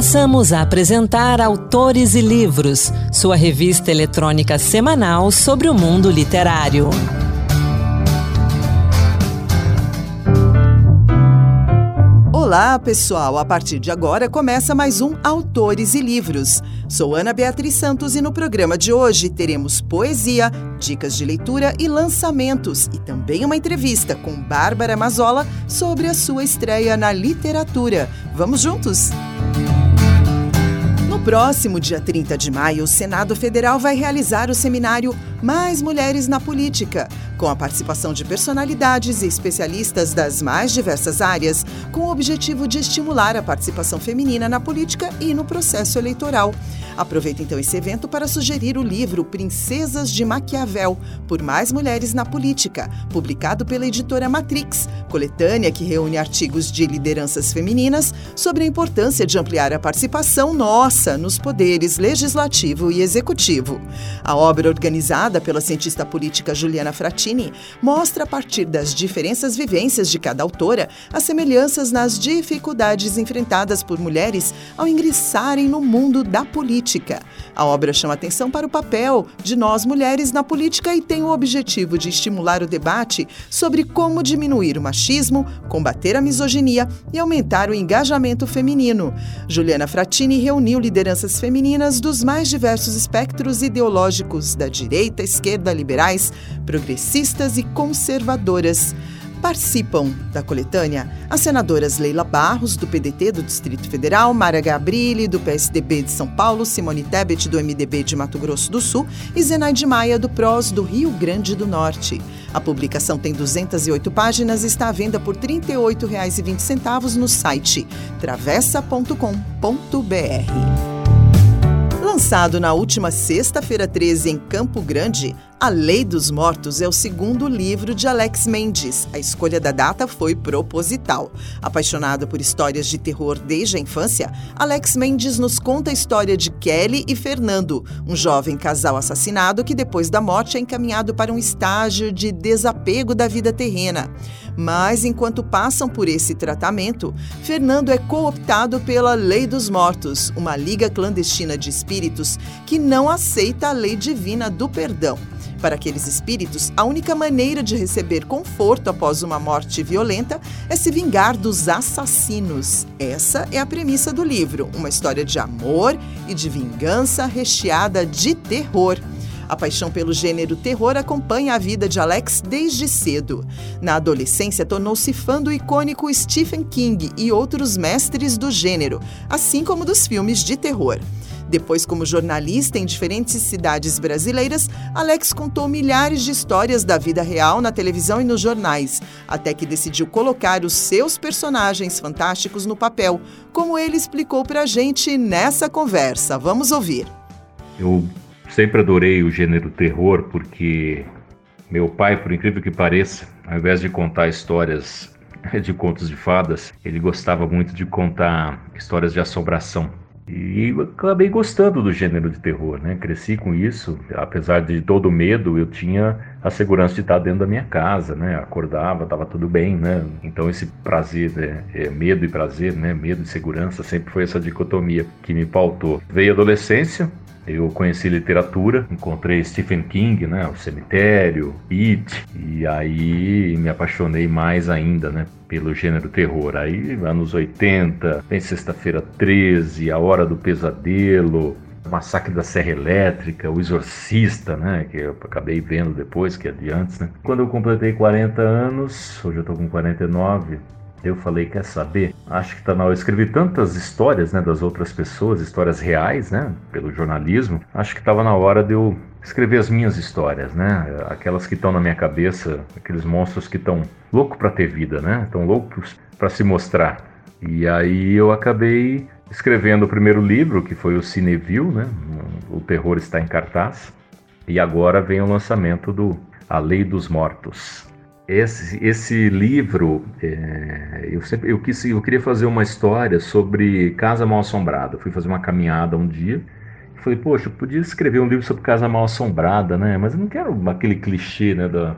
Passamos a apresentar Autores e Livros, sua revista eletrônica semanal sobre o mundo literário. Olá, pessoal! A partir de agora começa mais um Autores e Livros. Sou Ana Beatriz Santos e no programa de hoje teremos poesia, dicas de leitura e lançamentos e também uma entrevista com Bárbara Mazola sobre a sua estreia na literatura. Vamos juntos? No próximo dia 30 de maio, o Senado Federal vai realizar o seminário Mais Mulheres na Política com a participação de personalidades e especialistas das mais diversas áreas, com o objetivo de estimular a participação feminina na política e no processo eleitoral. Aproveita então esse evento para sugerir o livro Princesas de Maquiavel, por mais mulheres na política, publicado pela editora Matrix, coletânea que reúne artigos de lideranças femininas sobre a importância de ampliar a participação nossa nos poderes legislativo e executivo. A obra organizada pela cientista política Juliana Fratini mostra a partir das diferenças vivências de cada autora as semelhanças nas dificuldades enfrentadas por mulheres ao ingressarem no mundo da política. A obra chama atenção para o papel de nós mulheres na política e tem o objetivo de estimular o debate sobre como diminuir o machismo, combater a misoginia e aumentar o engajamento feminino. Juliana Fratini reuniu lideranças femininas dos mais diversos espectros ideológicos da direita, esquerda, liberais, progressistas progressistas e conservadoras. Participam da coletânea as senadoras Leila Barros, do PDT do Distrito Federal, Mara Gabrilli, do PSDB de São Paulo, Simone Tebet, do MDB de Mato Grosso do Sul e Zenaide Maia, do PROS do Rio Grande do Norte. A publicação tem 208 páginas e está à venda por R$ 38,20 no site travessa.com.br. Lançado na última sexta-feira 13 em Campo Grande, A Lei dos Mortos é o segundo livro de Alex Mendes. A escolha da data foi proposital. Apaixonado por histórias de terror desde a infância, Alex Mendes nos conta a história de Kelly e Fernando, um jovem casal assassinado que depois da morte é encaminhado para um estágio de desapego da vida terrena. Mas enquanto passam por esse tratamento, Fernando é cooptado pela Lei dos Mortos, uma liga clandestina de espíritos que não aceita a lei divina do perdão. Para aqueles espíritos, a única maneira de receber conforto após uma morte violenta é se vingar dos assassinos. Essa é a premissa do livro, uma história de amor e de vingança recheada de terror. A paixão pelo gênero terror acompanha a vida de Alex desde cedo. Na adolescência, tornou-se fã do icônico Stephen King e outros mestres do gênero, assim como dos filmes de terror. Depois, como jornalista em diferentes cidades brasileiras, Alex contou milhares de histórias da vida real na televisão e nos jornais, até que decidiu colocar os seus personagens fantásticos no papel, como ele explicou pra gente nessa conversa. Vamos ouvir. Eu Sempre adorei o gênero terror porque meu pai, por incrível que pareça, ao invés de contar histórias de contos de fadas, ele gostava muito de contar histórias de assombração. E acabei gostando do gênero de terror, né? Cresci com isso, apesar de todo o medo, eu tinha a segurança de estar dentro da minha casa, né? Acordava, estava tudo bem, né? Então esse prazer, né? é, medo e prazer, né? Medo e segurança sempre foi essa dicotomia que me pautou. Veio a adolescência, eu conheci literatura, encontrei Stephen King, né, O Cemitério, It, e aí me apaixonei mais ainda, né, pelo gênero terror. Aí, anos 80, tem Sexta-feira 13, A Hora do Pesadelo, Massacre da Serra Elétrica, O Exorcista, né, que eu acabei vendo depois, que é de antes, né. Quando eu completei 40 anos, hoje eu tô com 49, eu falei, quer saber? Acho que tá na hora. Eu escrevi tantas histórias, né, das outras pessoas, histórias reais, né, pelo jornalismo. Acho que estava na hora de eu escrever as minhas histórias, né? Aquelas que estão na minha cabeça, aqueles monstros que estão loucos para ter vida, né? Estão loucos para se mostrar. E aí eu acabei escrevendo o primeiro livro, que foi o Cineville, né? O terror está em cartaz. E agora vem o lançamento do A Lei dos Mortos. Esse, esse livro, é, eu, sempre, eu, quis, eu queria fazer uma história sobre Casa Mal Assombrada. fui fazer uma caminhada um dia e falei, poxa, eu podia escrever um livro sobre Casa Mal Assombrada, né? Mas eu não quero aquele clichê né, da,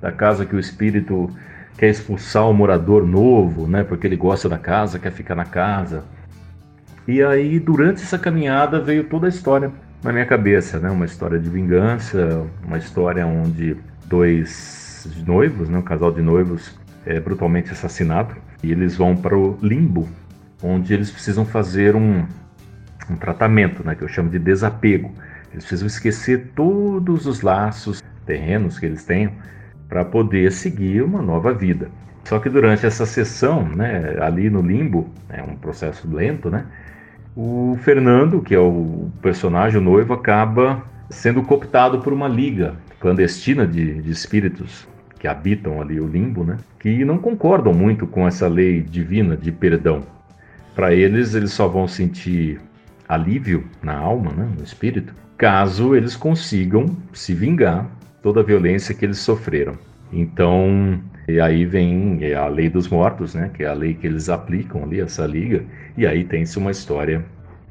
da casa que o espírito quer expulsar o morador novo, né? Porque ele gosta da casa, quer ficar na casa. E aí, durante essa caminhada, veio toda a história na minha cabeça, né? Uma história de vingança, uma história onde dois noivos, né? um casal de noivos, é brutalmente assassinado e eles vão para o limbo, onde eles precisam fazer um, um tratamento, né? Que eu chamo de desapego. Eles precisam esquecer todos os laços terrenos que eles tenham para poder seguir uma nova vida. Só que durante essa sessão, né, ali no limbo, é um processo lento, né? O Fernando, que é o personagem, o noivo, acaba sendo cooptado por uma liga clandestina de, de espíritos que habitam ali o limbo, né? Que não concordam muito com essa lei divina de perdão. Para eles, eles só vão sentir alívio na alma, né, no espírito, caso eles consigam se vingar toda a violência que eles sofreram. Então, e aí vem é a lei dos mortos, né, que é a lei que eles aplicam ali, essa liga, e aí tem-se uma história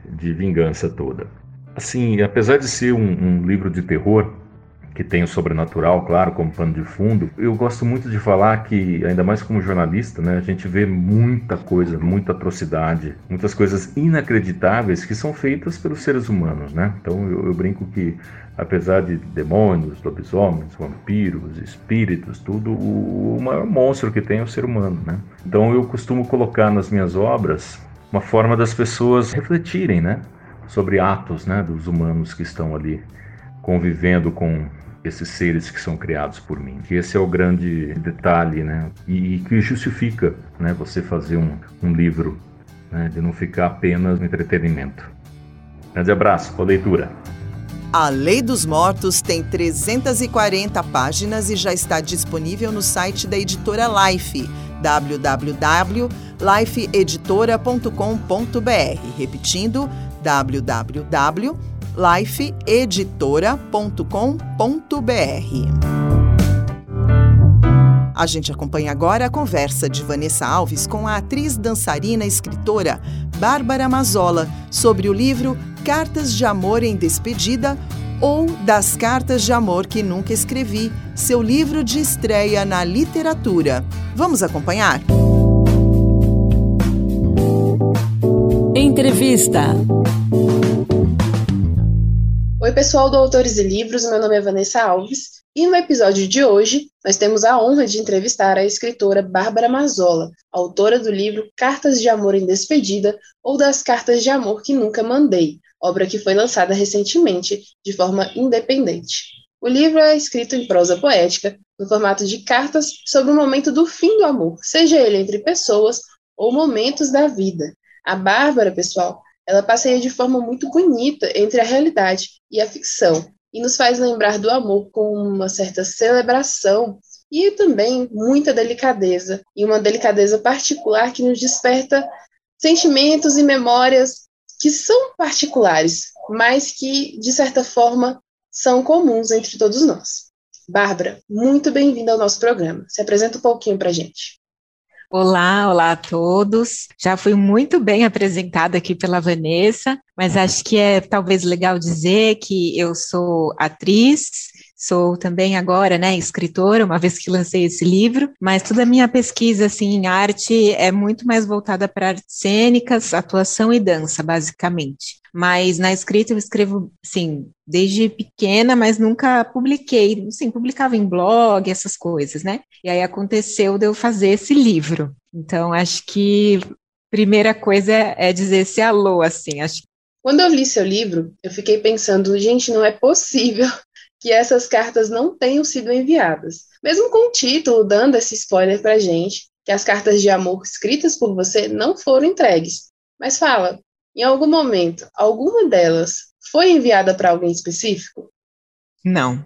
de vingança toda. Assim, apesar de ser um, um livro de terror, que tem o sobrenatural, claro, como pano de fundo. Eu gosto muito de falar que, ainda mais como jornalista, né, a gente vê muita coisa, muita atrocidade, muitas coisas inacreditáveis que são feitas pelos seres humanos, né? Então eu, eu brinco que, apesar de demônios, lobisomens, vampiros, espíritos, tudo, o, o maior monstro que tem é o ser humano, né? Então eu costumo colocar nas minhas obras uma forma das pessoas refletirem, né? Sobre atos, né? Dos humanos que estão ali convivendo com esses seres que são criados por mim. Esse é o grande detalhe, né? E, e que justifica, né? Você fazer um, um livro, né? De não ficar apenas no entretenimento. Grande abraço, boa leitura. A Lei dos Mortos tem 340 páginas e já está disponível no site da editora Life, www.lifeeditora.com.br. Repetindo, www lifeeditora.com.br. A gente acompanha agora a conversa de Vanessa Alves com a atriz, dançarina e escritora Bárbara Mazola sobre o livro Cartas de Amor em Despedida ou Das Cartas de Amor que Nunca Escrevi, seu livro de estreia na literatura. Vamos acompanhar? Entrevista. Oi, pessoal do Autores e Livros, meu nome é Vanessa Alves e no episódio de hoje nós temos a honra de entrevistar a escritora Bárbara Mazola, autora do livro Cartas de Amor em Despedida ou das Cartas de Amor que Nunca Mandei, obra que foi lançada recentemente de forma independente. O livro é escrito em prosa poética, no formato de cartas sobre o momento do fim do amor, seja ele entre pessoas ou momentos da vida. A Bárbara, pessoal, ela passeia de forma muito bonita entre a realidade e a ficção e nos faz lembrar do amor com uma certa celebração e também muita delicadeza, e uma delicadeza particular que nos desperta sentimentos e memórias que são particulares, mas que, de certa forma, são comuns entre todos nós. Bárbara, muito bem-vinda ao nosso programa. Se apresenta um pouquinho para a gente. Olá, olá a todos. Já fui muito bem apresentada aqui pela Vanessa, mas acho que é talvez legal dizer que eu sou atriz, Sou também agora, né, escritora, uma vez que lancei esse livro, mas toda a minha pesquisa, assim, em arte é muito mais voltada para artes cênicas, atuação e dança, basicamente. Mas na escrita eu escrevo, sim, desde pequena, mas nunca publiquei, sim, publicava em blog, essas coisas, né? E aí aconteceu de eu fazer esse livro. Então, acho que primeira coisa é dizer esse alô, assim, acho quando eu li seu livro, eu fiquei pensando, gente, não é possível que essas cartas não tenham sido enviadas. Mesmo com o título dando esse spoiler pra gente, que as cartas de amor escritas por você não foram entregues. Mas fala, em algum momento, alguma delas foi enviada para alguém específico? Não.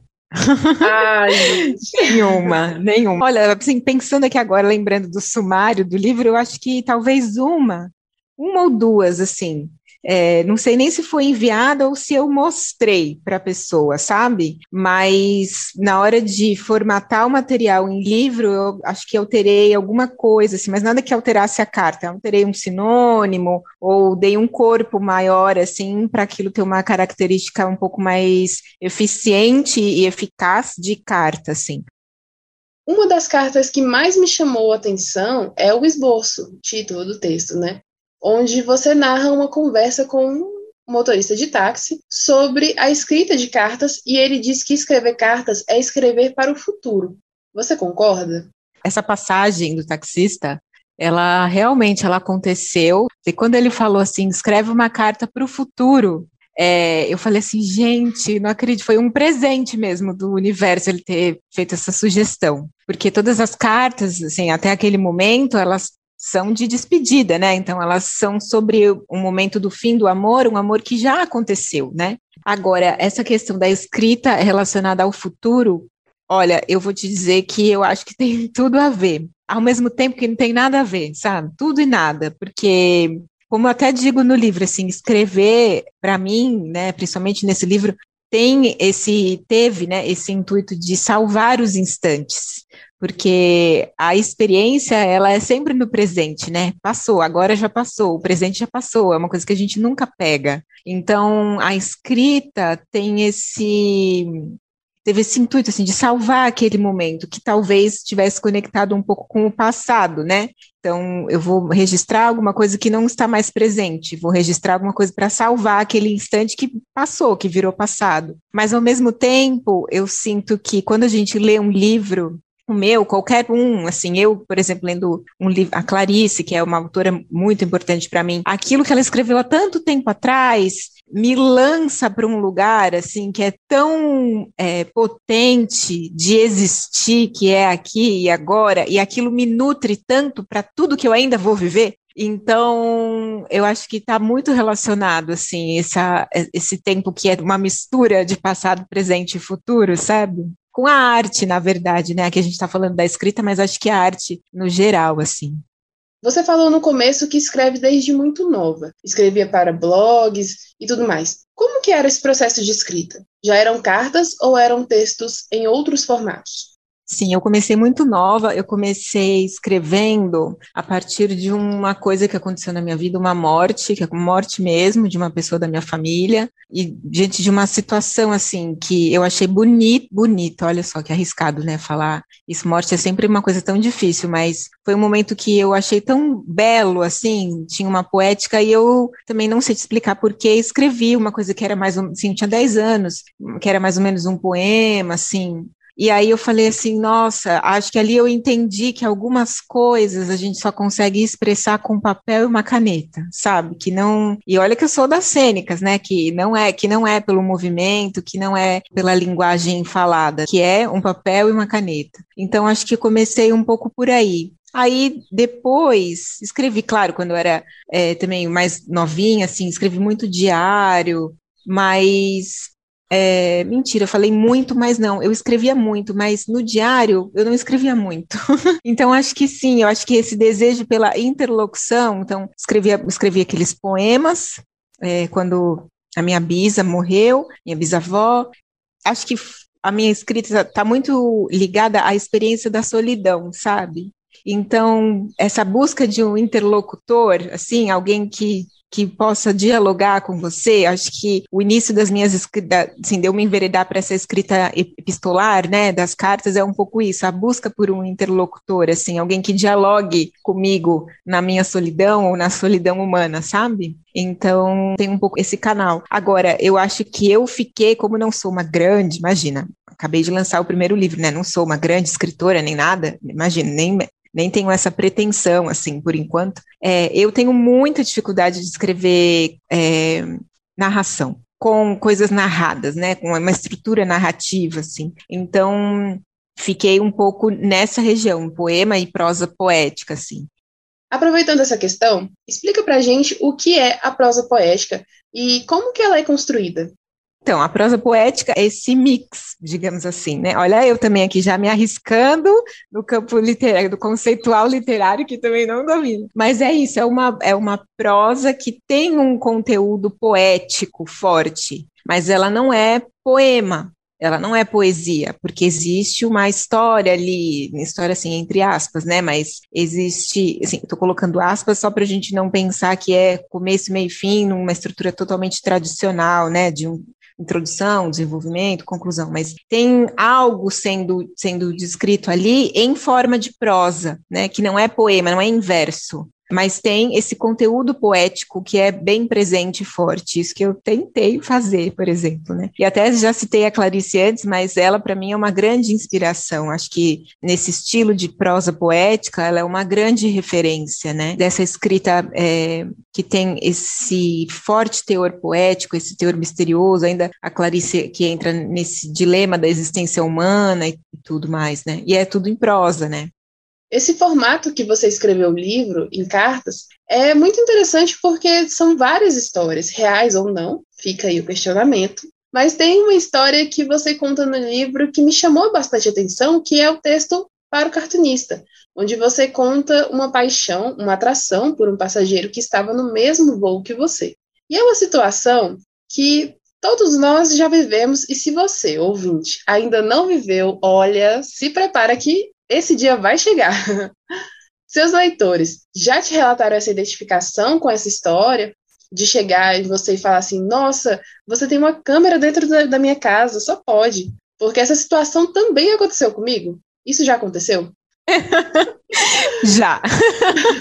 Ai, nenhuma, nenhuma. Olha, assim, pensando aqui agora, lembrando do sumário do livro, eu acho que talvez uma, uma ou duas, assim, é, não sei nem se foi enviada ou se eu mostrei para a pessoa, sabe? Mas na hora de formatar o material em livro, eu acho que alterei alguma coisa, assim, mas nada que alterasse a carta. Eu alterei um sinônimo ou dei um corpo maior, assim, para aquilo ter uma característica um pouco mais eficiente e eficaz de carta, assim. Uma das cartas que mais me chamou a atenção é o esboço, título do texto, né? Onde você narra uma conversa com um motorista de táxi sobre a escrita de cartas e ele diz que escrever cartas é escrever para o futuro. Você concorda? Essa passagem do taxista ela realmente ela aconteceu. E quando ele falou assim, escreve uma carta para o futuro, é, eu falei assim, gente, não acredito, foi um presente mesmo do universo ele ter feito essa sugestão, porque todas as cartas, assim, até aquele momento, elas são de despedida, né? Então elas são sobre um momento do fim do amor, um amor que já aconteceu, né? Agora, essa questão da escrita relacionada ao futuro, olha, eu vou te dizer que eu acho que tem tudo a ver ao mesmo tempo que não tem nada a ver, sabe? Tudo e nada, porque como eu até digo no livro, assim, escrever para mim, né, principalmente nesse livro, tem esse teve, né, esse intuito de salvar os instantes, porque a experiência ela é sempre no presente, né? Passou, agora já passou, o presente já passou, é uma coisa que a gente nunca pega. Então, a escrita tem esse teve esse intuito assim de salvar aquele momento que talvez tivesse conectado um pouco com o passado, né? Então eu vou registrar alguma coisa que não está mais presente, vou registrar alguma coisa para salvar aquele instante que passou, que virou passado. Mas ao mesmo tempo, eu sinto que quando a gente lê um livro o meu, qualquer um, assim, eu, por exemplo, lendo um livro, a Clarice, que é uma autora muito importante para mim, aquilo que ela escreveu há tanto tempo atrás, me lança para um lugar assim que é tão é, potente de existir, que é aqui e agora, e aquilo me nutre tanto para tudo que eu ainda vou viver. Então, eu acho que está muito relacionado, assim, essa, esse tempo que é uma mistura de passado, presente e futuro, sabe? Com a arte, na verdade, né? Aqui a gente está falando da escrita, mas acho que a arte no geral, assim. Você falou no começo que escreve desde muito nova, escrevia para blogs e tudo mais. Como que era esse processo de escrita? Já eram cartas ou eram textos em outros formatos? Sim, eu comecei muito nova, eu comecei escrevendo a partir de uma coisa que aconteceu na minha vida, uma morte, que é morte mesmo, de uma pessoa da minha família, e diante de uma situação assim que eu achei bonito, bonito, olha só que arriscado, né, falar isso, morte é sempre uma coisa tão difícil, mas foi um momento que eu achei tão belo, assim, tinha uma poética, e eu também não sei te explicar porque escrevi uma coisa que era mais, assim, eu tinha 10 anos, que era mais ou menos um poema, assim, e aí eu falei assim, nossa, acho que ali eu entendi que algumas coisas a gente só consegue expressar com papel e uma caneta, sabe? Que não. E olha que eu sou das cênicas, né? Que não é, que não é pelo movimento, que não é pela linguagem falada, que é um papel e uma caneta. Então acho que comecei um pouco por aí. Aí depois escrevi, claro, quando eu era é, também mais novinha, assim, escrevi muito diário, mas é, mentira, eu falei muito, mas não. Eu escrevia muito, mas no diário eu não escrevia muito. então, acho que sim, eu acho que esse desejo pela interlocução, então, escrevia, escrevia aqueles poemas é, quando a minha bisa morreu, minha bisavó. Acho que a minha escrita está muito ligada à experiência da solidão, sabe? Então, essa busca de um interlocutor, assim, alguém que que possa dialogar com você. Acho que o início das minhas assim, deu me enveredar para essa escrita epistolar, né, das cartas é um pouco isso, a busca por um interlocutor, assim, alguém que dialogue comigo na minha solidão ou na solidão humana, sabe? Então, tem um pouco esse canal. Agora, eu acho que eu fiquei, como não sou uma grande, imagina, acabei de lançar o primeiro livro, né? Não sou uma grande escritora nem nada, imagina, nem nem tenho essa pretensão, assim, por enquanto. É, eu tenho muita dificuldade de escrever é, narração com coisas narradas, né, com uma estrutura narrativa, assim. Então, fiquei um pouco nessa região, poema e prosa poética, assim. Aproveitando essa questão, explica pra gente o que é a prosa poética e como que ela é construída. Então, a prosa poética é esse mix, digamos assim, né? Olha, eu também aqui já me arriscando no campo literário, do conceitual literário, que também não domino. Mas é isso, é uma, é uma prosa que tem um conteúdo poético forte, mas ela não é poema, ela não é poesia, porque existe uma história ali, história assim, entre aspas, né? Mas existe, assim, estou colocando aspas só para a gente não pensar que é começo, meio e fim, numa estrutura totalmente tradicional, né? De um, introdução, desenvolvimento, conclusão, mas tem algo sendo, sendo descrito ali em forma de prosa, né, que não é poema, não é em verso. Mas tem esse conteúdo poético que é bem presente e forte, isso que eu tentei fazer, por exemplo, né? E até já citei a Clarice antes, mas ela para mim é uma grande inspiração. Acho que nesse estilo de prosa poética, ela é uma grande referência, né? Dessa escrita é, que tem esse forte teor poético, esse teor misterioso, ainda a Clarice que entra nesse dilema da existência humana e tudo mais, né? E é tudo em prosa, né? Esse formato que você escreveu o livro, em cartas, é muito interessante porque são várias histórias, reais ou não, fica aí o questionamento. Mas tem uma história que você conta no livro que me chamou bastante atenção, que é o texto para o cartunista, onde você conta uma paixão, uma atração por um passageiro que estava no mesmo voo que você. E é uma situação que todos nós já vivemos, e se você, ouvinte, ainda não viveu, olha, se prepara que esse dia vai chegar. Seus leitores já te relataram essa identificação com essa história? De chegar em você e falar assim: nossa, você tem uma câmera dentro da, da minha casa, só pode. Porque essa situação também aconteceu comigo. Isso já aconteceu? já.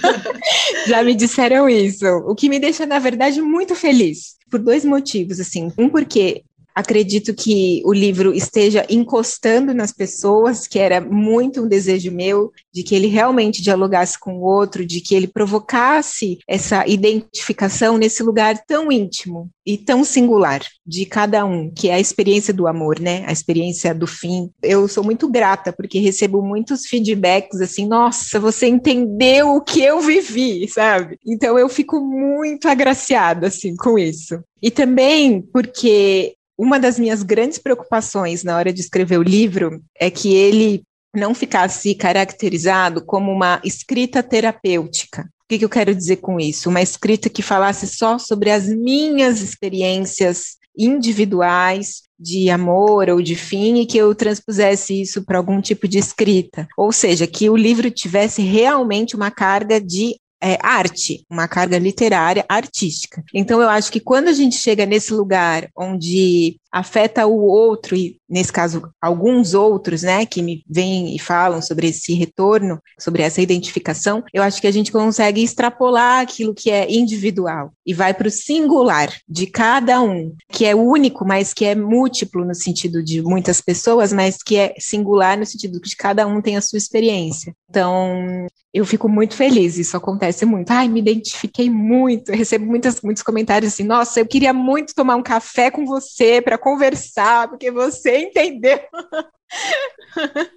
já me disseram isso. O que me deixa, na verdade, muito feliz. Por dois motivos, assim. Um, porque acredito que o livro esteja encostando nas pessoas, que era muito um desejo meu, de que ele realmente dialogasse com o outro, de que ele provocasse essa identificação nesse lugar tão íntimo e tão singular de cada um, que é a experiência do amor, né? A experiência do fim. Eu sou muito grata porque recebo muitos feedbacks assim, nossa, você entendeu o que eu vivi, sabe? Então eu fico muito agraciada assim com isso. E também porque uma das minhas grandes preocupações na hora de escrever o livro é que ele não ficasse caracterizado como uma escrita terapêutica. O que, que eu quero dizer com isso? Uma escrita que falasse só sobre as minhas experiências individuais de amor ou de fim e que eu transpusesse isso para algum tipo de escrita. Ou seja, que o livro tivesse realmente uma carga de é, arte, uma carga literária artística. Então, eu acho que quando a gente chega nesse lugar onde afeta o outro, e nesse caso, alguns outros, né, que me vêm e falam sobre esse retorno, sobre essa identificação, eu acho que a gente consegue extrapolar aquilo que é individual e vai para o singular de cada um, que é único, mas que é múltiplo no sentido de muitas pessoas, mas que é singular no sentido de cada um tem a sua experiência. Então, eu fico muito feliz, isso acontece muito. Ai, me identifiquei muito, eu recebo muitas, muitos comentários assim: nossa, eu queria muito tomar um café com você para conversar, porque você entendeu.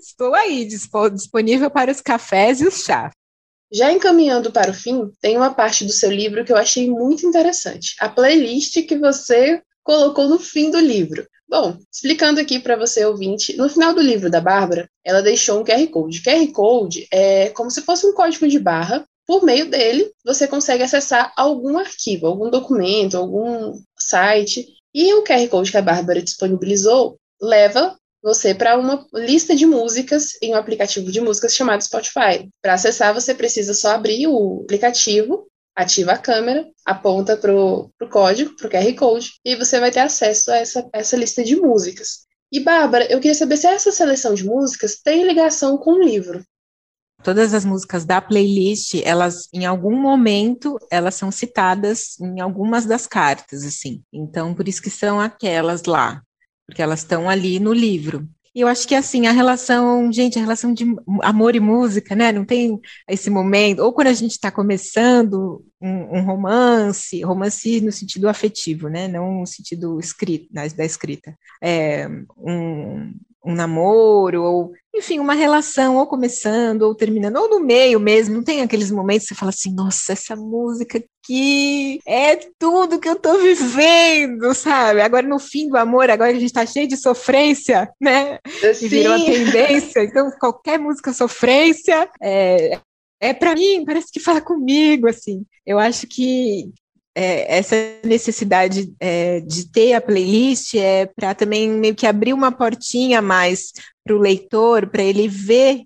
Estou aí, disponível para os cafés e os chás. Já encaminhando para o fim, tem uma parte do seu livro que eu achei muito interessante. A playlist que você colocou no fim do livro. Bom, explicando aqui para você ouvinte, no final do livro da Bárbara, ela deixou um QR Code. QR Code é como se fosse um código de barra por meio dele, você consegue acessar algum arquivo, algum documento, algum site e o QR Code que a Bárbara disponibilizou leva você para uma lista de músicas em um aplicativo de músicas chamado Spotify. Para acessar, você precisa só abrir o aplicativo, ativa a câmera, aponta para o código, para o QR Code, e você vai ter acesso a essa, essa lista de músicas. E, Bárbara, eu queria saber se essa seleção de músicas tem ligação com o livro todas as músicas da playlist, elas em algum momento elas são citadas em algumas das cartas, assim. Então, por isso que são aquelas lá, porque elas estão ali no livro. E eu acho que assim, a relação, gente, a relação de amor e música, né? Não tem esse momento, ou quando a gente está começando um, um, romance, romance no sentido afetivo, né? Não no sentido escrito, da, escrita. É, um, um namoro, ou enfim, uma relação, ou começando, ou terminando, ou no meio mesmo, não tem aqueles momentos que você fala assim, nossa, essa música aqui é tudo que eu tô vivendo, sabe? Agora no fim do amor, agora que a gente tá cheio de sofrência, né? Sim. E virou a tendência, então qualquer música sofrência é, é para mim, parece que fala comigo, assim. Eu acho que é, essa necessidade é, de ter a playlist é para também meio que abrir uma portinha mais para o leitor, para ele ver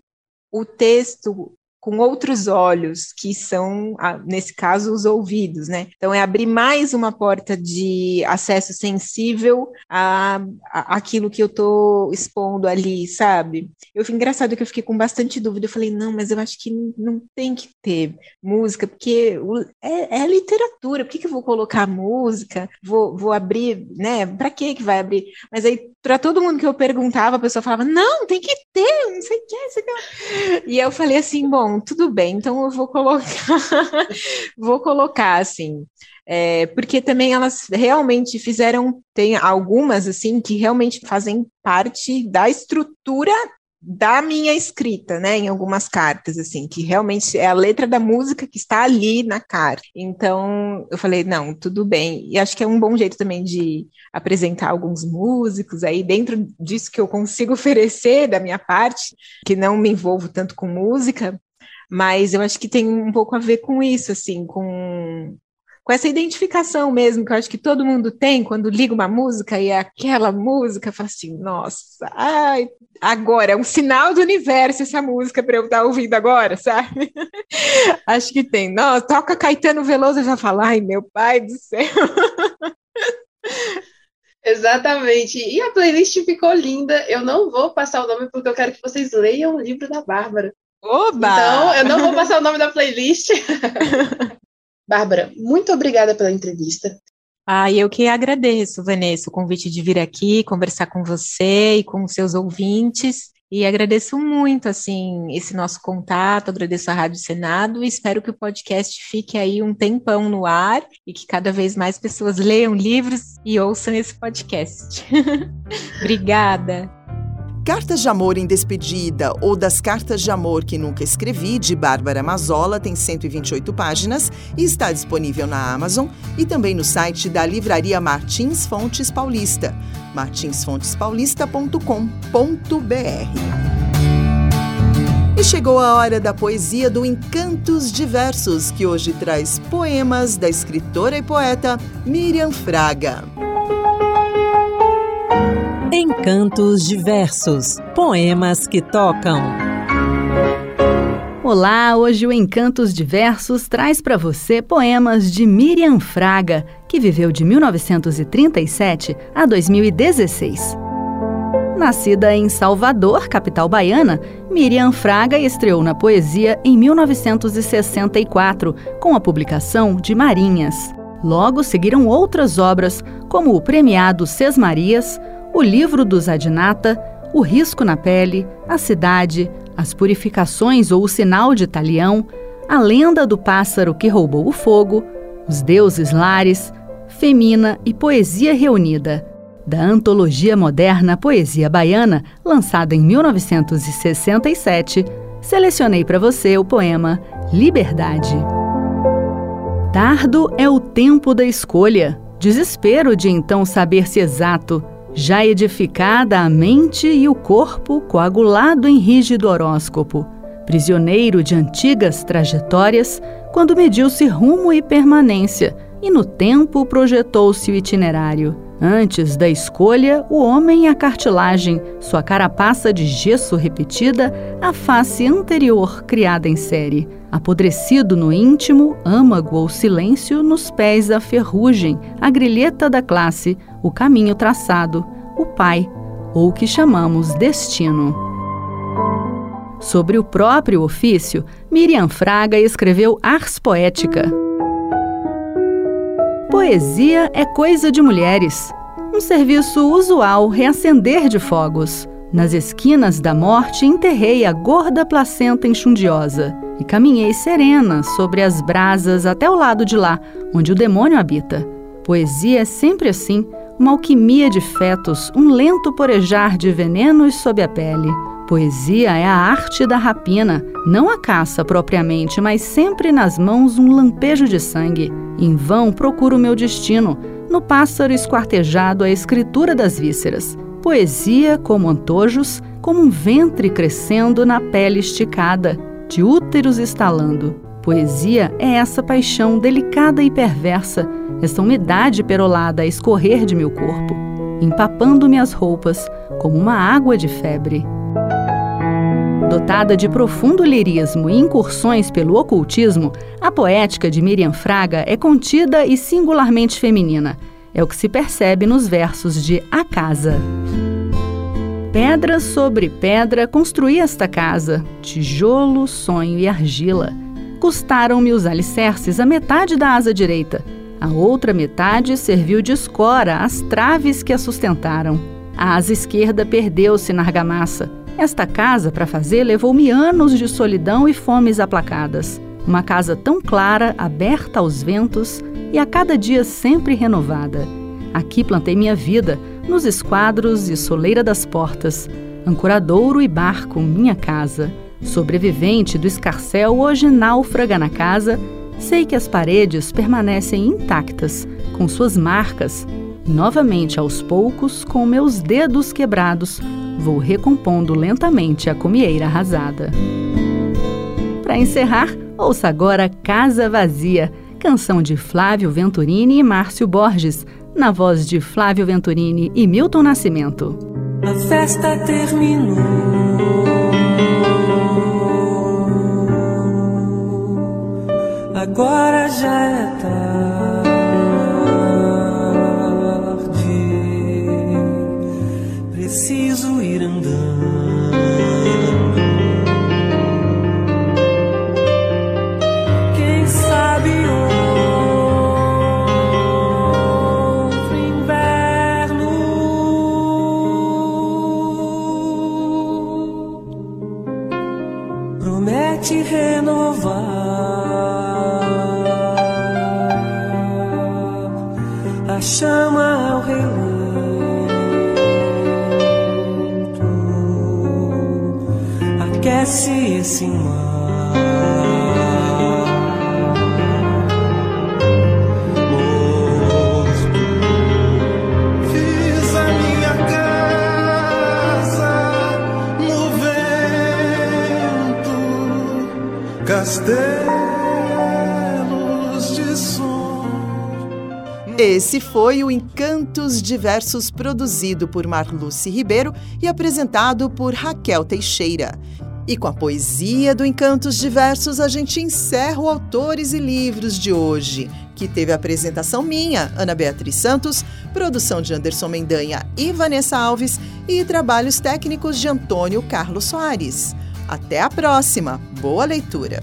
o texto com outros olhos, que são, nesse caso, os ouvidos, né? Então, é abrir mais uma porta de acesso sensível a, a aquilo que eu estou expondo ali, sabe? Eu fui engraçado que eu fiquei com bastante dúvida. Eu falei, não, mas eu acho que não tem que ter música, porque é, é literatura, por que, que eu vou colocar música? Vou, vou abrir, né? Para que que vai abrir? Mas aí, para todo mundo que eu perguntava, a pessoa falava, não, tem que ter, não sei o que, não sei o que. E eu falei assim, bom, tudo bem, então eu vou colocar, vou colocar assim. É, porque também elas realmente fizeram, tem algumas assim que realmente fazem parte da estrutura da minha escrita, né, em algumas cartas, assim, que realmente é a letra da música que está ali na carta. Então, eu falei, não, tudo bem. E acho que é um bom jeito também de apresentar alguns músicos aí, dentro disso que eu consigo oferecer da minha parte, que não me envolvo tanto com música, mas eu acho que tem um pouco a ver com isso, assim, com com essa identificação mesmo, que eu acho que todo mundo tem quando liga uma música e é aquela música, fala assim, nossa, ai, agora, é um sinal do universo essa música para eu estar ouvindo agora, sabe? acho que tem. Não, toca Caetano Veloso, eu já falo, ai, meu pai do céu. Exatamente. E a playlist ficou linda. Eu não vou passar o nome porque eu quero que vocês leiam o livro da Bárbara. Oba! Então, eu não vou passar o nome da playlist. Bárbara, muito obrigada pela entrevista. Ah, eu que agradeço, Vanessa, o convite de vir aqui conversar com você e com os seus ouvintes. E agradeço muito, assim, esse nosso contato, agradeço a Rádio Senado e espero que o podcast fique aí um tempão no ar e que cada vez mais pessoas leiam livros e ouçam esse podcast. Obrigada. Cartas de Amor em Despedida ou Das Cartas de Amor que Nunca Escrevi, de Bárbara Mazola, tem 128 páginas e está disponível na Amazon e também no site da Livraria Martins Fontes Paulista, martinsfontespaulista.com.br. E chegou a hora da poesia do Encantos Diversos, que hoje traz poemas da escritora e poeta Miriam Fraga. Encantos diversos, poemas que tocam. Olá, hoje o Encantos Diversos traz para você poemas de Miriam Fraga, que viveu de 1937 a 2016. Nascida em Salvador, capital baiana, Miriam Fraga estreou na poesia em 1964, com a publicação de Marinhas. Logo seguiram outras obras, como o premiado Sesmarias, o livro dos Adinata, o risco na pele, a cidade, as purificações ou o sinal de talião, a lenda do pássaro que roubou o fogo, os deuses lares, Femina e Poesia Reunida, da antologia moderna Poesia Baiana, lançada em 1967, selecionei para você o poema Liberdade. Tardo é o tempo da escolha, desespero de então saber-se exato já edificada a mente e o corpo coagulado em rígido horóscopo, prisioneiro de antigas trajetórias, quando mediu-se rumo e permanência, e no tempo projetou-se o itinerário. Antes da escolha, o homem a cartilagem, sua carapaça de gesso repetida, a face anterior criada em série. Apodrecido no íntimo, âmago ou silêncio, nos pés a ferrugem, a grilheta da classe, o caminho traçado, o pai, ou o que chamamos destino. Sobre o próprio ofício, Miriam Fraga escreveu Ars Poética. Poesia é coisa de mulheres. Um serviço usual reacender de fogos. Nas esquinas da morte enterrei a gorda placenta enxundiosa e caminhei serena sobre as brasas até o lado de lá, onde o demônio habita. Poesia é sempre assim, uma alquimia de fetos, um lento porejar de venenos sob a pele. Poesia é a arte da rapina, não a caça propriamente, mas sempre nas mãos um lampejo de sangue. Em vão procuro meu destino, no pássaro esquartejado a escritura das vísceras. Poesia, como antojos, como um ventre crescendo na pele esticada, de úteros estalando. Poesia é essa paixão delicada e perversa, essa umidade perolada a escorrer de meu corpo, empapando minhas roupas como uma água de febre. Dotada de profundo lirismo e incursões pelo ocultismo, a poética de Miriam Fraga é contida e singularmente feminina. É o que se percebe nos versos de A Casa. Pedra sobre pedra construí esta casa, tijolo, sonho e argila. Custaram-me os alicerces a metade da asa direita. A outra metade serviu de escora às traves que a sustentaram. A asa esquerda perdeu-se na argamassa. Esta casa, para fazer, levou-me anos de solidão e fomes aplacadas. Uma casa tão clara, aberta aos ventos e a cada dia sempre renovada. Aqui plantei minha vida, nos esquadros e soleira das portas, ancoradouro e barco, minha casa. Sobrevivente do escarcel, hoje náufraga na casa, sei que as paredes permanecem intactas, com suas marcas, novamente aos poucos, com meus dedos quebrados, vou recompondo lentamente a comieira arrasada. Para encerrar, ouça agora Casa Vazia, canção de Flávio Venturini e Márcio Borges, na voz de Flávio Venturini e Milton Nascimento. A festa terminou. Castelos de som. Esse foi o Encantos Diversos, produzido por Marluce Ribeiro e apresentado por Raquel Teixeira. E com a poesia do Encantos Diversos, a gente encerra o Autores e Livros de hoje, que teve a apresentação minha, Ana Beatriz Santos, produção de Anderson Mendanha e Vanessa Alves e trabalhos técnicos de Antônio Carlos Soares. Até a próxima! Boa leitura!